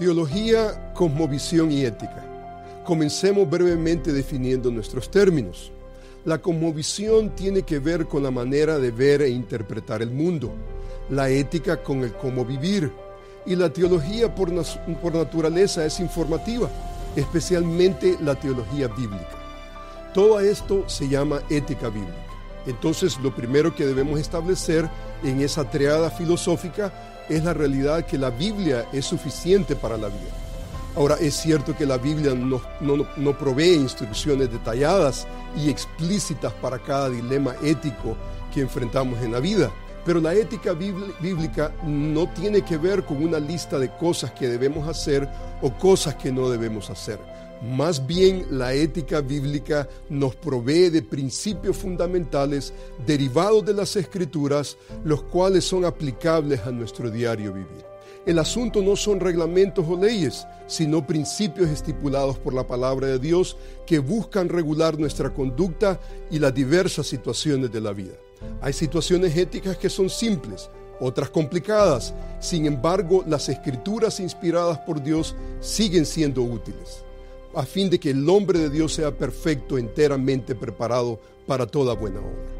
Teología, cosmovisión y ética. Comencemos brevemente definiendo nuestros términos. La cosmovisión tiene que ver con la manera de ver e interpretar el mundo, la ética con el cómo vivir, y la teología por, por naturaleza es informativa, especialmente la teología bíblica. Todo esto se llama ética bíblica. Entonces lo primero que debemos establecer en esa triada filosófica es la realidad que la Biblia es suficiente para la vida. Ahora, es cierto que la Biblia no, no, provee instrucciones detalladas y explícitas para cada dilema ético que enfrentamos en la vida, pero la ética bíblica no tiene que ver con una lista de cosas que debemos hacer o cosas que no debemos hacer. Más bien la ética bíblica nos provee de principios fundamentales derivados de las escrituras, los cuales son aplicables a nuestro diario vivir. El asunto no son reglamentos o leyes, sino principios estipulados por la palabra de Dios que buscan regular nuestra conducta y las diversas situaciones de la vida. Hay situaciones éticas que son simples, otras complicadas. Sin embargo, las escrituras inspiradas por Dios siguen siendo útiles a fin de que el hombre de Dios sea perfecto, enteramente preparado para toda buena obra.